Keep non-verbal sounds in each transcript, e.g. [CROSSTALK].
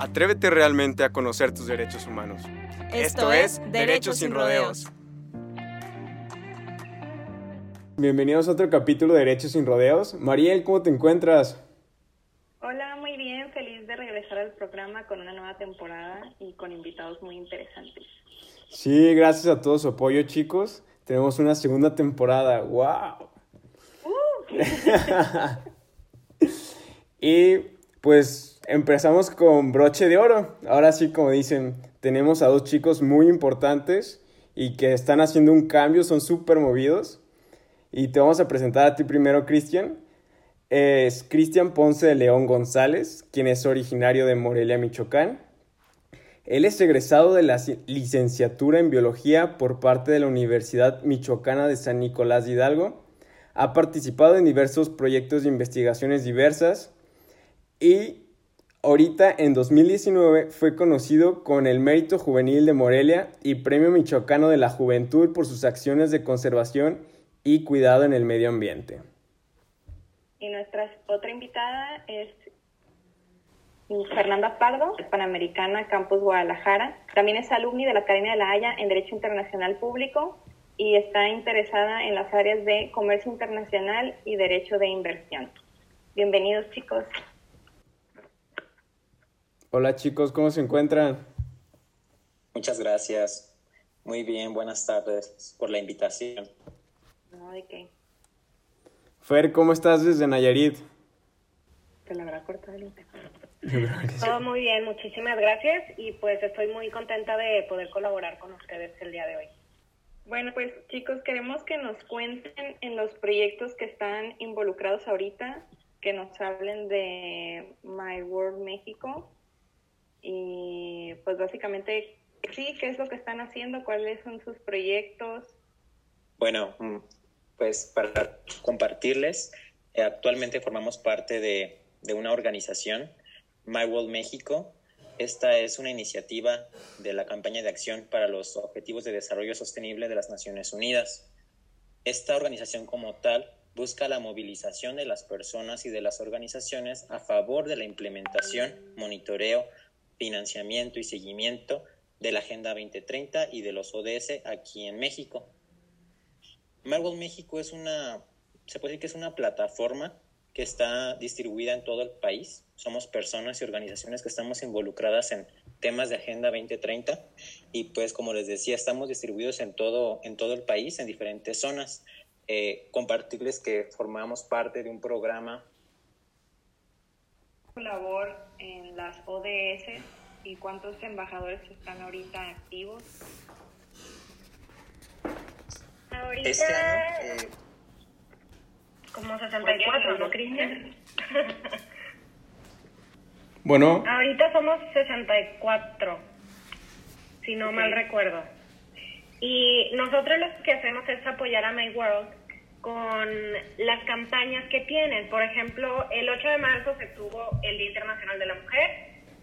Atrévete realmente a conocer tus derechos humanos. Esto, es Derechos sin rodeos. Bienvenidos a otro capítulo de Derechos sin rodeos. Mariel, ¿cómo te encuentras? Hola, muy bien, feliz de regresar al programa con una nueva temporada y con invitados muy interesantes. Sí, gracias a todo su apoyo, chicos. Tenemos una segunda temporada. ¡Wow! [LAUGHS] y pues empezamos con broche de oro. Ahora sí, como dicen, tenemos a dos chicos muy importantes y que están haciendo un cambio, son súper movidos. Y te vamos a presentar a ti primero, Cristian. Es Cristian Ponce de León González, quien es originario de Morelia, Michoacán. Él es egresado de la licenciatura en biología por parte de la Universidad Michoacana de San Nicolás de Hidalgo. Ha participado en diversos proyectos de investigaciones diversas y ahorita en 2019 fue conocido con el Mérito Juvenil de Morelia y Premio Michoacano de la Juventud por sus acciones de conservación y cuidado en el medio ambiente. Y nuestra otra invitada es Fernanda Pardo, Panamericana Campus Guadalajara. También es alumni de la Academia de la Haya en Derecho Internacional Público y está interesada en las áreas de comercio internacional y derecho de inversión. Bienvenidos chicos. Hola chicos, ¿cómo se encuentran? Muchas gracias. Muy bien, buenas tardes por la invitación. No, ¿de qué? Fer, ¿cómo estás desde Nayarit? Te lo habrá cortado el Todo muy bien, muchísimas gracias y pues estoy muy contenta de poder colaborar con ustedes el día de hoy. Bueno, pues chicos, queremos que nos cuenten en los proyectos que están involucrados ahorita, que nos hablen de My World México y pues básicamente sí, qué es lo que están haciendo, cuáles son sus proyectos. Bueno, mm, pues para compartirles, eh, actualmente formamos parte de, de una organización My World México. Esta es una iniciativa de la campaña de acción para los Objetivos de Desarrollo Sostenible de las Naciones Unidas. Esta organización como tal busca la movilización de las personas y de las organizaciones a favor de la implementación, monitoreo, financiamiento y seguimiento de la Agenda 2030 y de los ODS aquí en México. World México es una, se puede decir que es una plataforma que está distribuida en todo el país. Somos personas y organizaciones que estamos involucradas en temas de Agenda 2030 y pues como les decía, estamos distribuidos en todo, en todo el país, en diferentes zonas. Eh, compartirles que formamos parte de un programa. Labor en las ODS y cuántos embajadores están ahorita activos. Ahorita... Este año, eh, como 64, ¿no, Cristian? [LAUGHS] Bueno. Ahorita somos 64, si no mal recuerdo. Y nosotros lo que hacemos es apoyar a My World con las campañas que tienen. Por ejemplo, el 8 de marzo se tuvo el Día Internacional de la Mujer.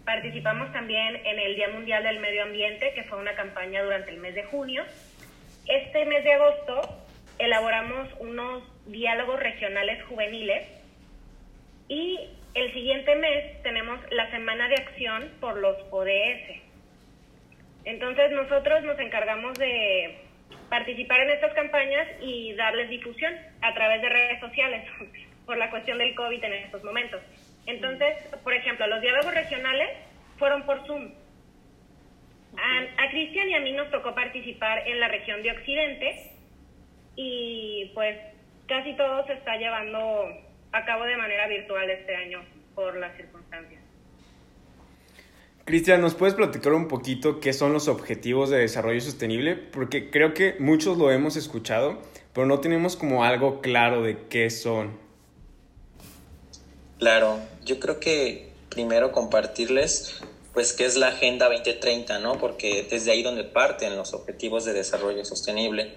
Participamos también en el Día Mundial del Medio Ambiente, que fue una campaña durante el mes de junio. Este mes de agosto elaboramos unos diálogos regionales juveniles y el siguiente mes tenemos la Semana de Acción por los ODS. Entonces nosotros nos encargamos de participar en estas campañas y darles difusión a través de redes sociales [LAUGHS] por la cuestión del COVID en estos momentos. Entonces, por ejemplo, los diálogos regionales fueron por Zoom. A, a Cristian y a mí nos tocó participar en la región de Occidente y pues casi todo se está llevando a cabo de manera virtual este año por las circunstancias. Cristian, ¿nos puedes platicar un poquito qué son los objetivos de desarrollo sostenible? Porque creo que muchos lo hemos escuchado, pero no tenemos como algo claro de qué son. Claro, yo creo que primero compartirles pues qué es la Agenda 2030, ¿no? Porque desde ahí donde parten los objetivos de desarrollo sostenible.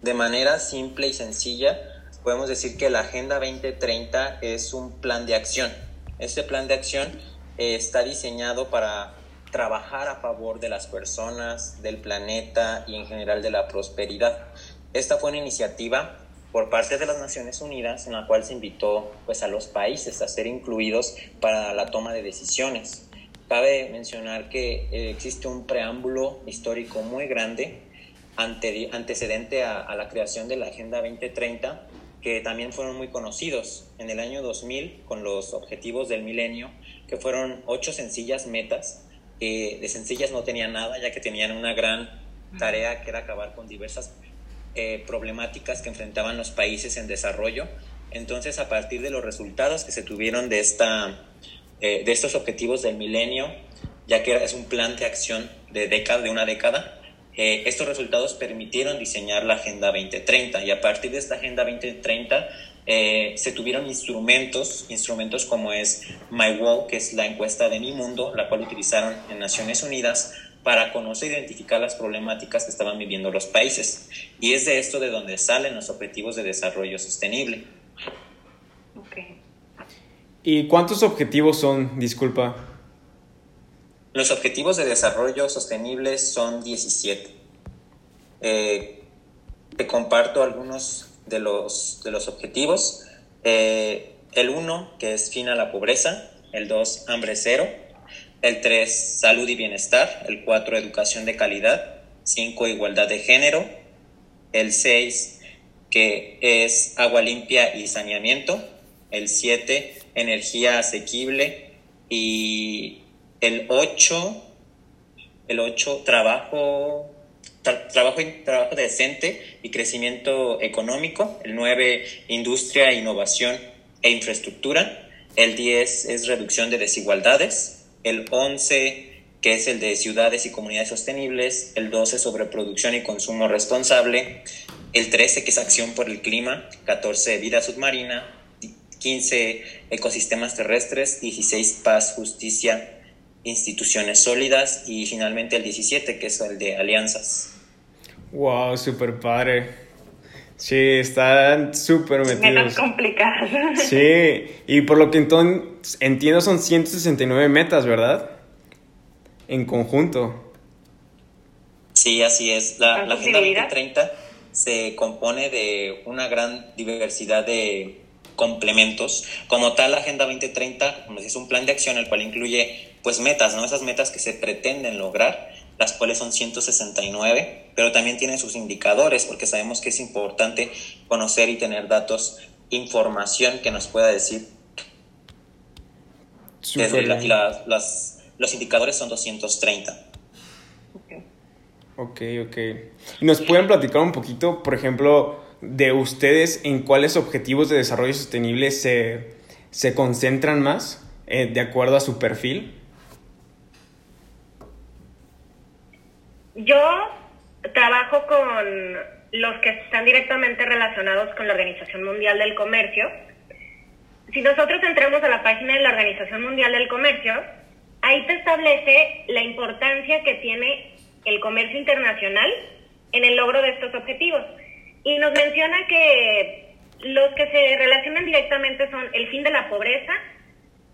De manera simple y sencilla, podemos decir que la Agenda 2030 es un plan de acción. Este plan de acción eh, está diseñado para trabajar a favor de las personas, del planeta y en general de la prosperidad. Esta fue una iniciativa por parte de las Naciones Unidas en la cual se invitó pues, a los países a ser incluidos para la toma de decisiones. Cabe mencionar que eh, existe un preámbulo histórico muy grande ante, antecedente a, a la creación de la Agenda 2030 que también fueron muy conocidos en el año 2000 con los objetivos del milenio, que fueron ocho sencillas metas de sencillas no tenían nada, ya que tenían una gran tarea que era acabar con diversas eh, problemáticas que enfrentaban los países en desarrollo. Entonces, a partir de los resultados que se tuvieron de, esta, eh, de estos objetivos del milenio, ya que es un plan de acción de, década, de una década, eh, estos resultados permitieron diseñar la Agenda 2030 y a partir de esta Agenda 2030 eh, se tuvieron instrumentos, instrumentos como es My Wall, que es la encuesta de Mi Mundo, la cual utilizaron en Naciones Unidas para conocer e identificar las problemáticas que estaban viviendo los países. Y es de esto de donde salen los objetivos de desarrollo sostenible. ¿Y cuántos objetivos son? Disculpa. Los objetivos de desarrollo sostenible son 17. Eh, te comparto algunos de los, de los objetivos. Eh, el 1, que es fin a la pobreza. El 2, hambre cero. El 3, salud y bienestar. El 4, educación de calidad. 5, igualdad de género. El 6, que es agua limpia y saneamiento. El 7, energía asequible. Y el 8, el 8, trabajo trabajo, trabajo decente y crecimiento económico. El 9, industria, innovación e infraestructura. El 10 es reducción de desigualdades. El 11, que es el de ciudades y comunidades sostenibles. El 12, sobre producción y consumo responsable. El 13, que es acción por el clima. 14, vida submarina. 15, ecosistemas terrestres. 16, paz, justicia, instituciones sólidas. Y finalmente el 17, que es el de alianzas. Wow, super padre. Sí, están súper metidos. Metas complicadas. [LAUGHS] Sí, y por lo que entonces entiendo son 169 metas, ¿verdad? En conjunto. Sí, así es. La, la Agenda 2030 se compone de una gran diversidad de complementos. Como tal, la Agenda 2030 es un plan de acción el cual incluye pues metas, ¿no? Esas metas que se pretenden lograr las cuales son 169, pero también tienen sus indicadores, porque sabemos que es importante conocer y tener datos, información que nos pueda decir. los indicadores son 230. Ok, ok. ¿Nos pueden platicar un poquito, por ejemplo, de ustedes en cuáles objetivos de desarrollo sostenible se, se concentran más eh, de acuerdo a su perfil? Yo trabajo con los que están directamente relacionados con la Organización Mundial del Comercio. Si nosotros entramos a la página de la Organización Mundial del Comercio, ahí te establece la importancia que tiene el comercio internacional en el logro de estos objetivos. Y nos menciona que los que se relacionan directamente son el fin de la pobreza,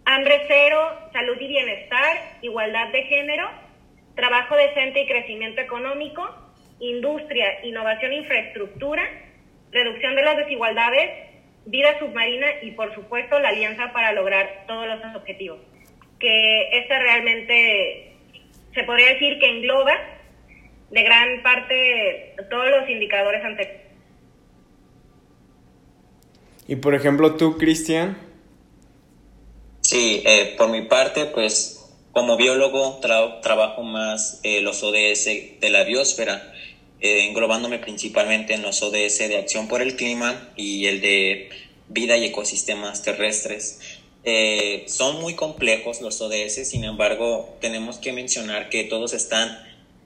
hambre cero, salud y bienestar, igualdad de género, trabajo decente y crecimiento económico, industria, innovación e infraestructura, reducción de las desigualdades, vida submarina y, por supuesto, la alianza para lograr todos los objetivos. Que esta realmente se podría decir que engloba de gran parte todos los indicadores anteriores. Y por ejemplo, tú, Cristian. Sí, eh, por mi parte, pues como biólogo trabajo más eh, los ODS de la biosfera, eh, englobándome principalmente en los ODS de acción por el clima y el de vida y ecosistemas terrestres. Eh, son muy complejos los ODS, sin embargo, tenemos que mencionar que todos están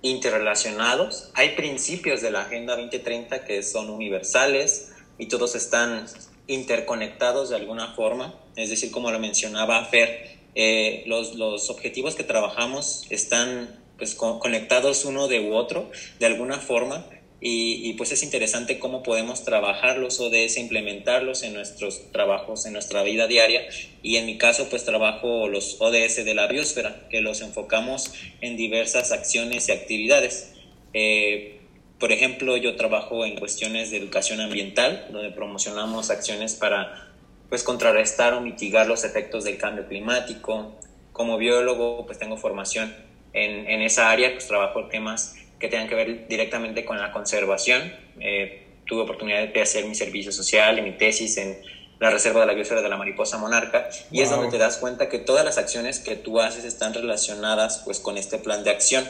interrelacionados. Hay principios de la Agenda 2030 que son universales y todos están interconectados de alguna forma. Es decir, como lo mencionaba Fer, eh, los, los, objetivos que trabajamos están pues, conectados uno de u otro de alguna forma y, pues es interesante cómo podemos trabajar los ODS, implementarlos en nuestros trabajos, en nuestra vida diaria. Y en mi caso, pues trabajo los ODS de la biosfera, que los enfocamos en diversas acciones y actividades. Eh, por ejemplo, yo trabajo en cuestiones de educación ambiental, donde promocionamos acciones para pues contrarrestar o mitigar los efectos del cambio climático. Como biólogo, pues tengo formación en, en esa área, pues trabajo temas que tengan que ver directamente con la conservación. Eh, tuve oportunidad de hacer mi servicio social y mi tesis en la Reserva de la Biosfera de la Mariposa Monarca y es donde te das cuenta que todas las acciones que tú haces están relacionadas pues con este plan de acción.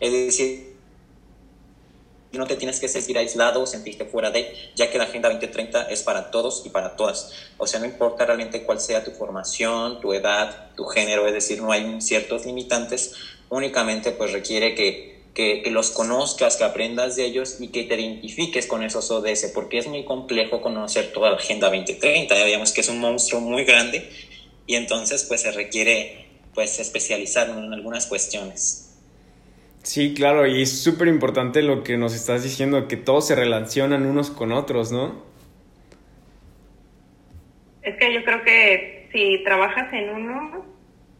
Es decir, no te tienes que sentir aislado o sentirte fuera de, ya que la Agenda 2030 es para todos y para todas. O sea, no importa realmente cuál sea tu formación, tu edad, tu género, es decir, no hay ciertos limitantes, únicamente pues requiere que que, los conozcas, que aprendas de ellos y que te identifiques con esos ODS, porque es muy complejo conocer toda la Agenda 2030, ya digamos que es un monstruo muy grande y entonces pues se requiere pues especializarnos en algunas cuestiones. Sí, claro, y es súper importante lo que nos estás diciendo, que todos se relacionan unos con otros, ¿no? Es que yo creo que si trabajas en uno,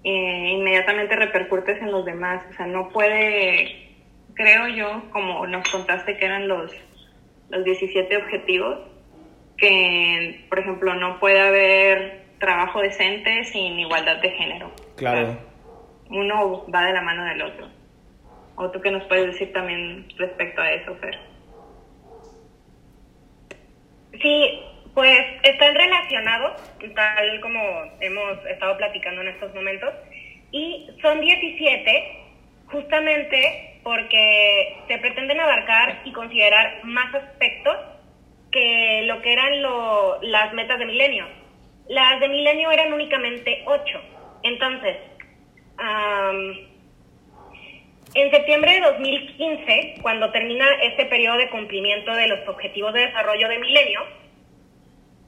eh, inmediatamente repercutes en los demás, o sea, no puede creo yo, como nos contaste que eran los, los 17 objetivos, que, por ejemplo, no puede haber trabajo decente sin igualdad de género. Claro. uno va de la mano del otro. ¿O tú qué nos puedes decir también respecto a eso, Fer? Sí, pues están relacionados, tal como hemos estado platicando en estos momentos, y son 17 justamente porque se pretenden abarcar y considerar más aspectos que lo que eran las metas de milenio. Las de milenio eran únicamente ocho. Entonces, en septiembre de 2015, cuando termina este periodo de cumplimiento de los objetivos de desarrollo de milenio,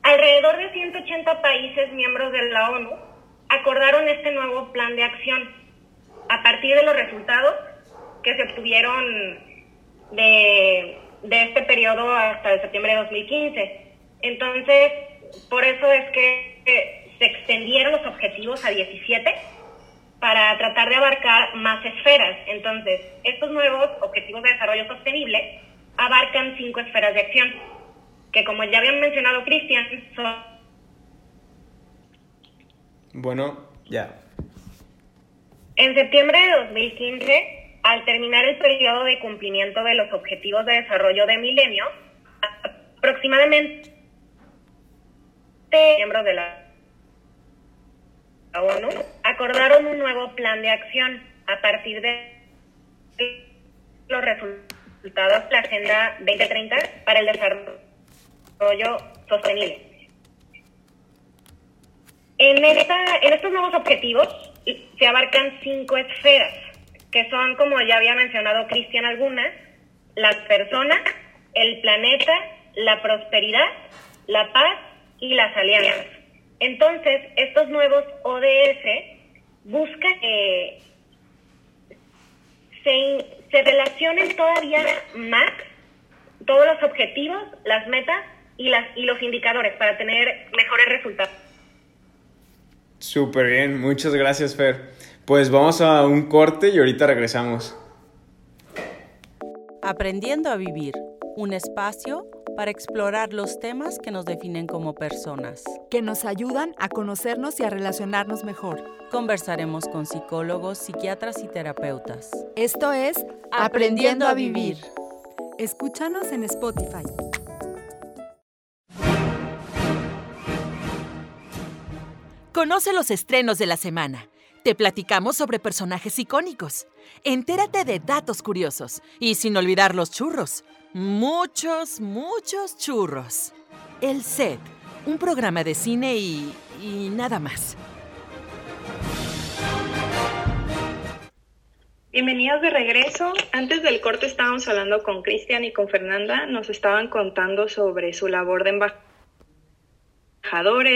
alrededor de 180 países miembros de la ONU acordaron este nuevo plan de acción a partir de los resultados que se obtuvieron de, este periodo hasta el septiembre de 2015. Entonces, por eso es que se extendieron los objetivos a 17 para tratar de abarcar más esferas. Entonces, estos nuevos objetivos de desarrollo sostenible abarcan cinco esferas de acción, que como ya habían mencionado Cristian, son... Bueno, ya. En septiembre de 2015, al terminar el periodo de cumplimiento de los Objetivos de Desarrollo de Milenio, aproximadamente miembros de ONU acordaron un nuevo plan de acción a partir de los resultados de la Agenda 2030 para el Desarrollo Sostenible. En, esta, en estos nuevos objetivos, se abarcan cinco esferas, que son, como ya había mencionado Cristian algunas, las personas, el planeta, la prosperidad, la paz y las alianzas. Entonces, estos nuevos ODS buscan que se, se relacionen todavía más todos los objetivos, las metas y, las, y los indicadores para tener mejores resultados. Súper bien, muchas gracias Fer. Pues vamos a un corte y ahorita regresamos. Aprendiendo a vivir, un espacio para explorar los temas que nos definen como personas. Que nos ayudan a conocernos y a relacionarnos mejor. Conversaremos con psicólogos, psiquiatras y terapeutas. Esto es Aprendiendo a Vivir. Escúchanos en Spotify. Conoce los estrenos de la semana. Te platicamos sobre personajes icónicos. Entérate de datos curiosos. Y sin olvidar los churros. Muchos, muchos churros. El Set, un programa de cine y... y nada más. Bienvenidos de regreso. Antes del corte estábamos hablando con Cristian y con Fernanda. Nos estaban contando sobre su labor de embajador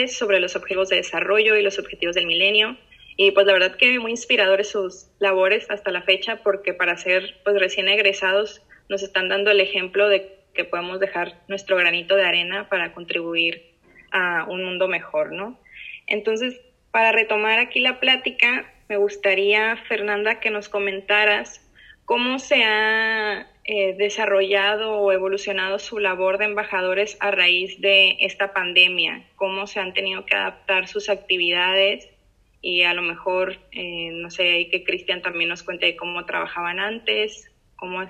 sobre los objetivos de desarrollo y los objetivos del milenio. Y pues la verdad que muy inspiradores sus labores hasta la fecha porque para ser pues recién egresados nos están dando el ejemplo de que podemos dejar nuestro granito de arena para contribuir a un mundo mejor, ¿no? Entonces, para retomar aquí la plática, me gustaría, Fernanda, que nos comentaras cómo se ha eh, desarrollado o evolucionado su labor de embajadores a raíz de esta pandemia, cómo se han tenido que adaptar sus actividades y a lo mejor, eh, no sé, que Cristian también nos cuente cómo trabajaban antes, cómo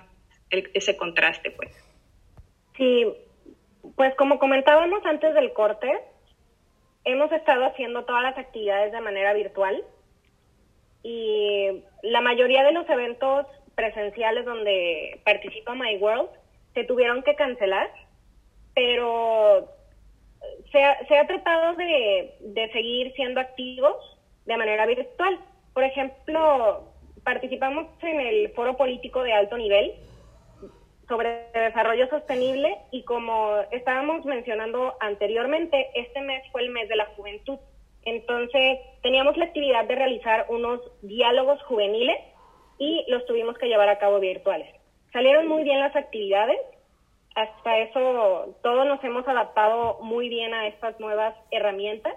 es ese contraste, pues. Sí, pues como comentábamos antes del corte, hemos estado haciendo todas las actividades de manera virtual y la mayoría de los eventos presenciales donde participa My World se tuvieron que cancelar, pero se ha, se ha tratado de seguir siendo activos de manera virtual. Por ejemplo, participamos en el foro político de alto nivel sobre desarrollo sostenible y como estábamos mencionando anteriormente, este mes fue el mes de la juventud. Entonces, teníamos la actividad de realizar unos diálogos juveniles y los tuvimos que llevar a cabo virtuales. Salieron muy bien las actividades, hasta eso todos nos hemos adaptado muy bien a estas nuevas herramientas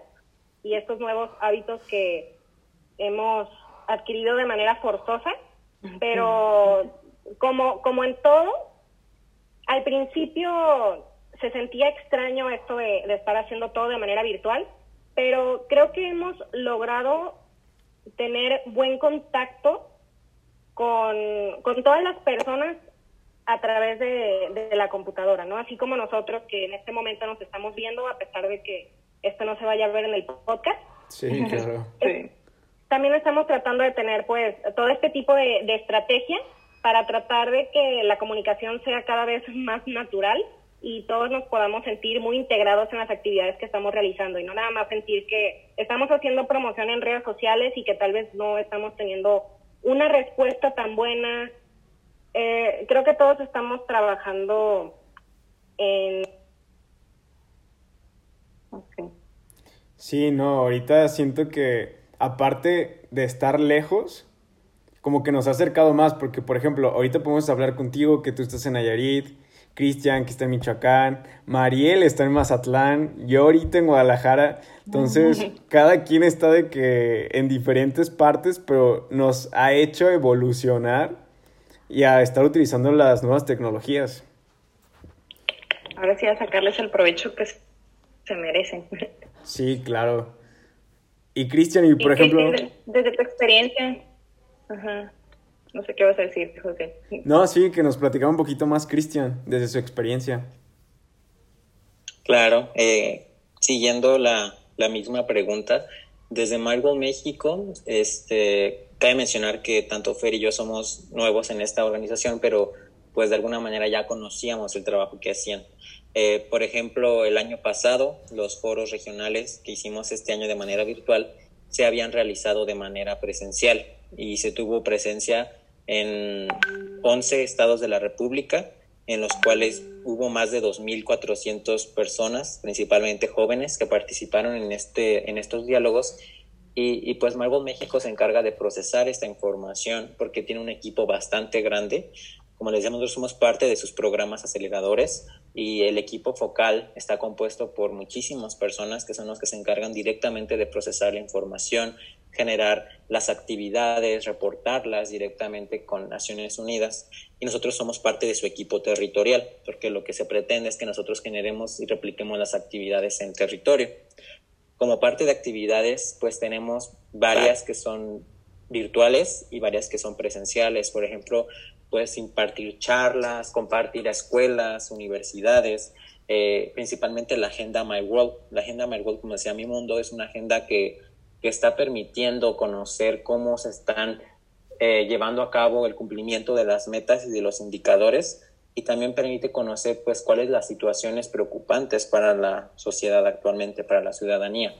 y estos nuevos hábitos que hemos adquirido de manera forzosa, pero como, como en todo, al principio se sentía extraño esto de, estar haciendo todo de manera virtual, pero creo que hemos logrado tener buen contacto con, con todas las personas a través de, de, la computadora, ¿no? Así como nosotros que en este momento nos estamos viendo, a pesar de que esto no se vaya a ver en el podcast. Sí, claro. [LAUGHS] También estamos tratando de tener pues todo este tipo de, de estrategia para tratar de que la comunicación sea cada vez más natural y todos nos podamos sentir muy integrados en las actividades que estamos realizando y no nada más sentir que estamos haciendo promoción en redes sociales y que tal vez no estamos teniendo una respuesta tan buena. Eh, creo que todos estamos trabajando en Sí, no, ahorita siento que aparte de estar lejos, como que nos ha acercado más, porque por ejemplo, ahorita podemos hablar contigo que tú estás en Nayarit, Cristian que está en Michoacán, Mariel está en Mazatlán, yo ahorita en Guadalajara, entonces [LAUGHS] cada quien está de que en diferentes partes, pero nos ha hecho evolucionar y a estar utilizando las nuevas tecnologías. Ahora sí a sacarles el provecho que se merecen. Sí, claro. Y Cristian, y por ejemplo... Desde, tu experiencia, ajá. No sé qué vas a decir, José. No, sí, que nos platicaba un poquito más Cristian, desde su experiencia. Claro, eh, siguiendo la, la, misma pregunta, desde Marvel México, este, cabe mencionar que tanto Fer y yo somos nuevos en esta organización, pero pues de alguna manera ya conocíamos el trabajo que hacían. Eh, por ejemplo, el año pasado, los foros regionales que hicimos este año de manera virtual se habían realizado de manera presencial y se tuvo presencia en 11 estados de la República, en los cuales hubo más de 2.400 personas, principalmente jóvenes, que participaron en, este, en estos diálogos. Y, pues Marvel México se encarga de procesar esta información porque tiene un equipo bastante grande como les decíamos, somos parte de sus programas aceleradores y el equipo focal está compuesto por muchísimas personas que son los que se encargan directamente de procesar la información, generar las actividades, reportarlas directamente con Naciones Unidas y nosotros somos parte de su equipo territorial, porque lo que se pretende es que nosotros generemos y repliquemos las actividades en territorio. Como parte de actividades, pues tenemos varias que son virtuales y varias que son presenciales. Por ejemplo, puedes impartir charlas, compartir a escuelas, universidades, eh, principalmente la agenda My World. La agenda My World, como decía Mi Mundo, es una agenda que, que está permitiendo conocer cómo se están eh, llevando a cabo el cumplimiento de las metas y de los indicadores y también permite conocer pues cuáles las situaciones preocupantes para la sociedad actualmente, para la ciudadanía.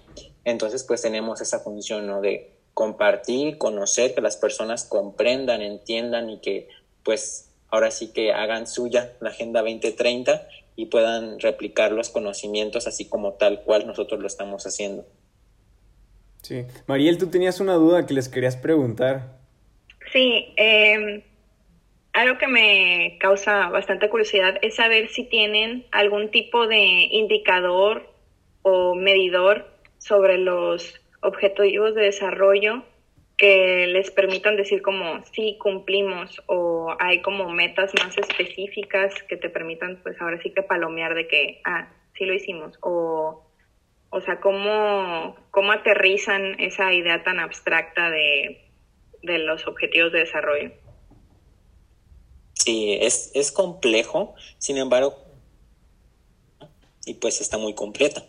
Entonces pues tenemos esa función ¿no? de compartir, conocer, que las personas comprendan, entiendan y que pues ahora sí que hagan suya la Agenda 2030 y puedan replicar los conocimientos así como tal cual nosotros lo estamos haciendo. Sí. Mariel, tú tenías una duda que les querías preguntar. Sí, eh, algo que me causa bastante curiosidad es saber si tienen algún tipo de indicador o medidor sobre los objetivos de desarrollo que les permitan decir como sí cumplimos o hay como metas más específicas que te permitan pues ahora sí que palomear de que ah sí lo hicimos o o sea cómo cómo aterrizan esa idea tan abstracta de, de los objetivos de desarrollo Sí, es, es complejo, sin embargo, y pues está muy completa.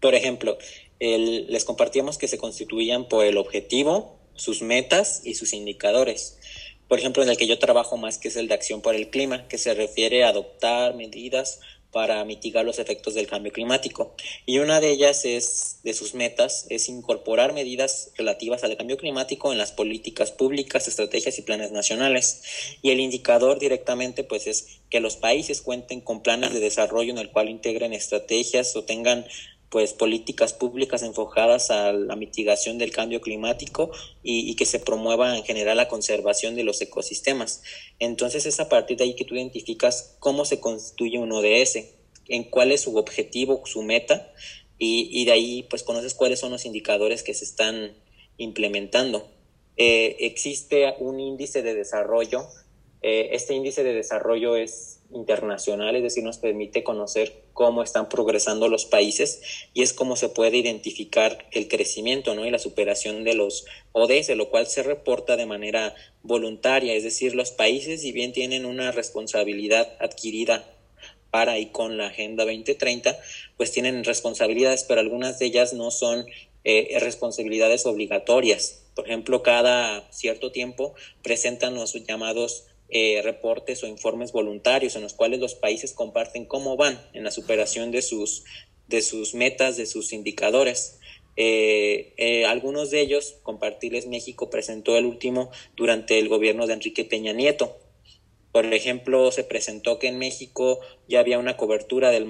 Por ejemplo, el, les compartíamos que se constituían por el objetivo, sus metas y sus indicadores. Por ejemplo, en el que yo trabajo más, que es el de acción por el clima, que se refiere a adoptar medidas para mitigar los efectos del cambio climático. Y una de ellas es, de sus metas, es incorporar medidas relativas al cambio climático en las políticas públicas, estrategias y planes nacionales. Y el indicador directamente, pues, es que los países cuenten con planes de desarrollo en el cual integren estrategias o tengan pues políticas públicas enfocadas a la mitigación del cambio climático y, que se promueva en general la conservación de los ecosistemas. Entonces es a partir de ahí que tú identificas cómo se constituye un ODS, en cuál es su objetivo, su meta, y, y de ahí pues conoces cuáles son los indicadores que se están implementando. Eh, existe un índice de desarrollo, eh, este índice de desarrollo es internacional, es decir, nos permite conocer cómo están progresando los países y es cómo se puede identificar el crecimiento ¿no? y la superación de los ODS, lo cual se reporta de manera voluntaria, es decir, los países, si bien tienen una responsabilidad adquirida para y con la Agenda 2030, pues tienen responsabilidades, pero algunas de ellas no son eh, responsabilidades obligatorias. Por ejemplo, cada cierto tiempo presentan los llamados eh, reportes o informes voluntarios en los cuales los países comparten cómo van en la superación de sus, de sus metas, de sus indicadores. Eh, eh, algunos de ellos, compartirles, México presentó el último durante el gobierno de Enrique Peña Nieto. Por ejemplo, se presentó que en México ya había una cobertura del,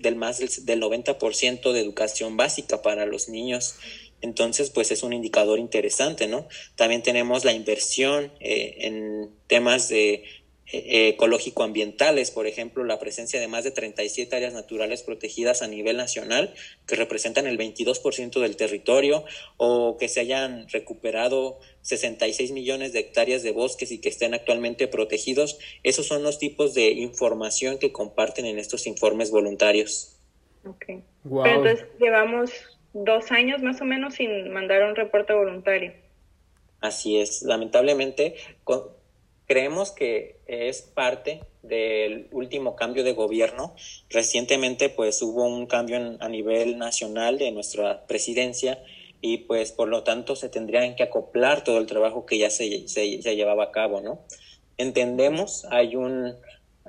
del más del 90% de educación básica para los niños entonces, pues es un indicador interesante, ¿no? También tenemos la inversión eh, en temas de eh, ecológico-ambientales, por ejemplo, la presencia de más de 37 áreas naturales protegidas a nivel nacional, que representan el 22% del territorio, o que se hayan recuperado 66 millones de hectáreas de bosques y que estén actualmente protegidos. Esos son los tipos de información que comparten en estos informes voluntarios. Ok. Pero entonces llevamos dos años más o menos sin mandar un reporte voluntario. Así es, lamentablemente creemos que es parte del último cambio de gobierno. Recientemente pues hubo un cambio a nivel nacional de nuestra presidencia y pues por lo tanto se tendrían que acoplar todo el trabajo que ya se, se, llevaba a cabo, ¿no? Entendemos, hay un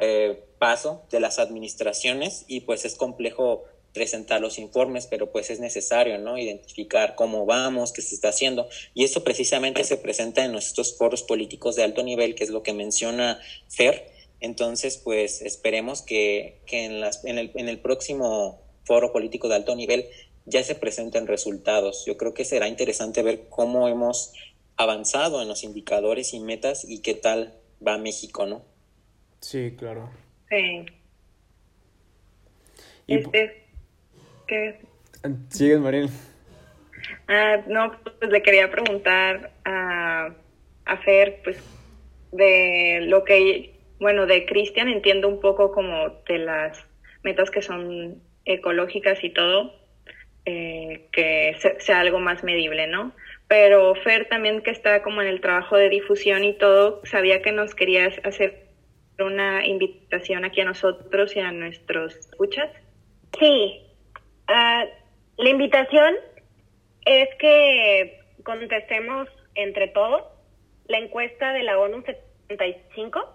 eh, paso de las administraciones y pues es complejo presentar los informes, pero pues es necesario, ¿no? Identificar cómo vamos, qué se está haciendo. Y eso precisamente se presenta en nuestros foros políticos de alto nivel, que es lo que menciona Fer. Entonces, pues esperemos que, que en, las, en, el, en el próximo foro político de alto nivel ya se presenten resultados. Yo creo que será interesante ver cómo hemos avanzado en los indicadores y metas y qué tal va México, ¿no? Sí, claro. Sí. este, ¿Qué? Sigues, Mariel. Ah, no, pues le quería preguntar a, a Fer, pues, de lo que, bueno, de Cristian entiendo un poco como de las metas que son ecológicas y todo, eh, que sea algo más medible, ¿no? Pero Fer también que está como en el trabajo de difusión y todo, sabía que nos querías hacer una invitación aquí a nosotros y a nuestros escuchas. Sí, Uh, la invitación es que contestemos entre todos la encuesta de la ONU 75.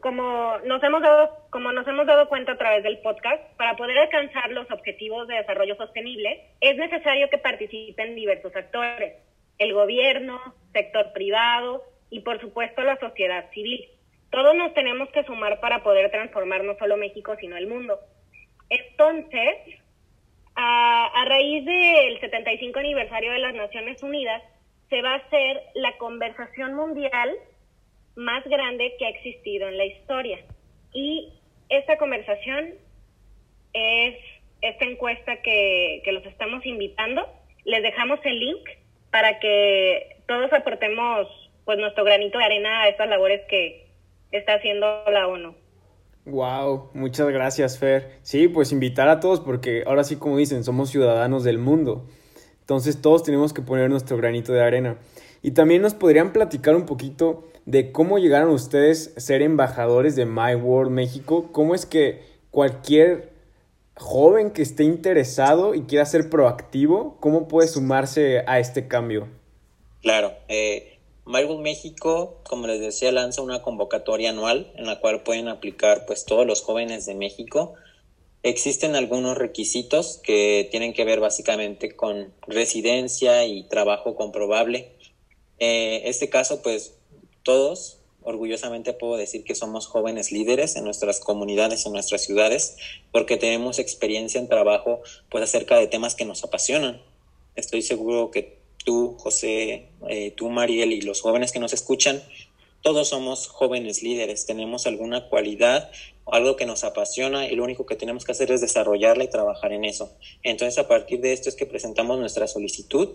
Como nos hemos dado, como nos hemos dado cuenta a través del podcast, para poder alcanzar los objetivos de desarrollo sostenible, es necesario que participen diversos actores, el gobierno, sector privado y por supuesto la sociedad civil. Todos nos tenemos que sumar para poder transformar no solo México, sino el mundo. Entonces, A, a raíz del 75 aniversario de las Naciones Unidas, se va a hacer la conversación mundial más grande que ha existido en la historia. Y esta conversación es esta encuesta que, que los estamos invitando. Les dejamos el link para que todos aportemos pues nuestro granito de arena a estas labores que está haciendo la ONU. Wow, muchas gracias, Fer. Sí, pues invitar a todos porque ahora sí, como dicen, somos ciudadanos del mundo. Entonces todos tenemos que poner nuestro granito de arena. Y también nos podrían platicar un poquito de cómo llegaron ustedes a ser embajadores de My World México. ¿Cómo es que cualquier joven que esté interesado y quiera ser proactivo, cómo puede sumarse a este cambio? Claro, eh, World México, como les decía, lanza una convocatoria anual en la cual pueden aplicar pues todos los jóvenes de México. Existen algunos requisitos que tienen que ver básicamente con residencia y trabajo comprobable. Eh, este caso, pues todos, orgullosamente puedo decir que somos jóvenes líderes en nuestras comunidades, en nuestras ciudades, porque tenemos experiencia en trabajo pues acerca de temas que nos apasionan. Estoy seguro que tú, José, eh, tú, Mariel, y los jóvenes que nos escuchan, todos somos jóvenes líderes, tenemos alguna cualidad algo que nos apasiona y lo único que tenemos que hacer es desarrollarla y trabajar en eso. Entonces, a partir de esto es que presentamos nuestra solicitud,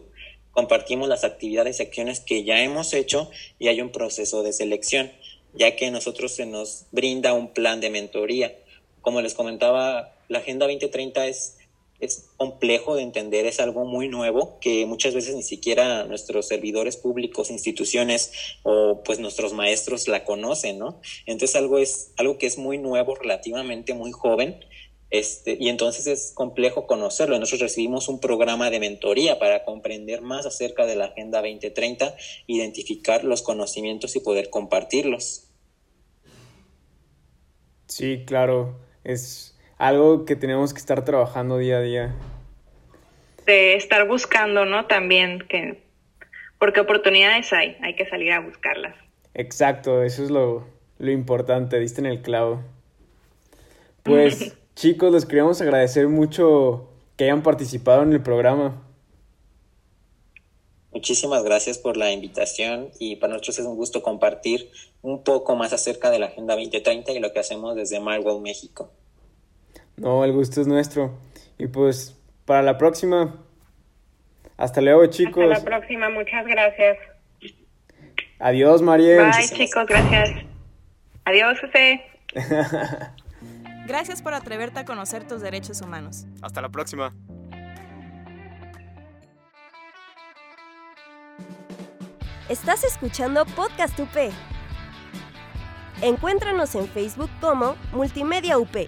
compartimos las actividades y acciones que ya hemos hecho y hay un proceso de selección, ya que nosotros se nos brinda un plan de mentoría. Como les comentaba, la Agenda 2030 es es complejo de entender, es algo muy nuevo que muchas veces ni siquiera nuestros servidores públicos, instituciones o pues nuestros maestros la conocen, ¿no? Entonces algo es algo que es muy nuevo, relativamente muy joven, este, y entonces es complejo conocerlo. Nosotros recibimos un programa de mentoría para comprender más acerca de la Agenda 2030, identificar los conocimientos y poder compartirlos. Sí, claro, es algo que tenemos que estar trabajando día a día. De estar buscando, ¿no? También, que, porque oportunidades hay, hay que salir a buscarlas. Exacto, eso es lo, lo importante, diste en el clavo. Pues [LAUGHS] chicos, les queríamos agradecer mucho que hayan participado en el programa. Muchísimas gracias por la invitación y para nosotros es un gusto compartir un poco más acerca de la Agenda 2030 y lo que hacemos desde Marwell México. No, el gusto es nuestro. Y pues, para la próxima. Hasta luego, chicos. Hasta la próxima, muchas gracias. Adiós, Mariel. Bye, chicos, gracias. Adiós, José. [LAUGHS] gracias por atreverte a conocer tus derechos humanos. Hasta la próxima. Estás escuchando Podcast UP. Encuéntranos en Facebook como Multimedia UP.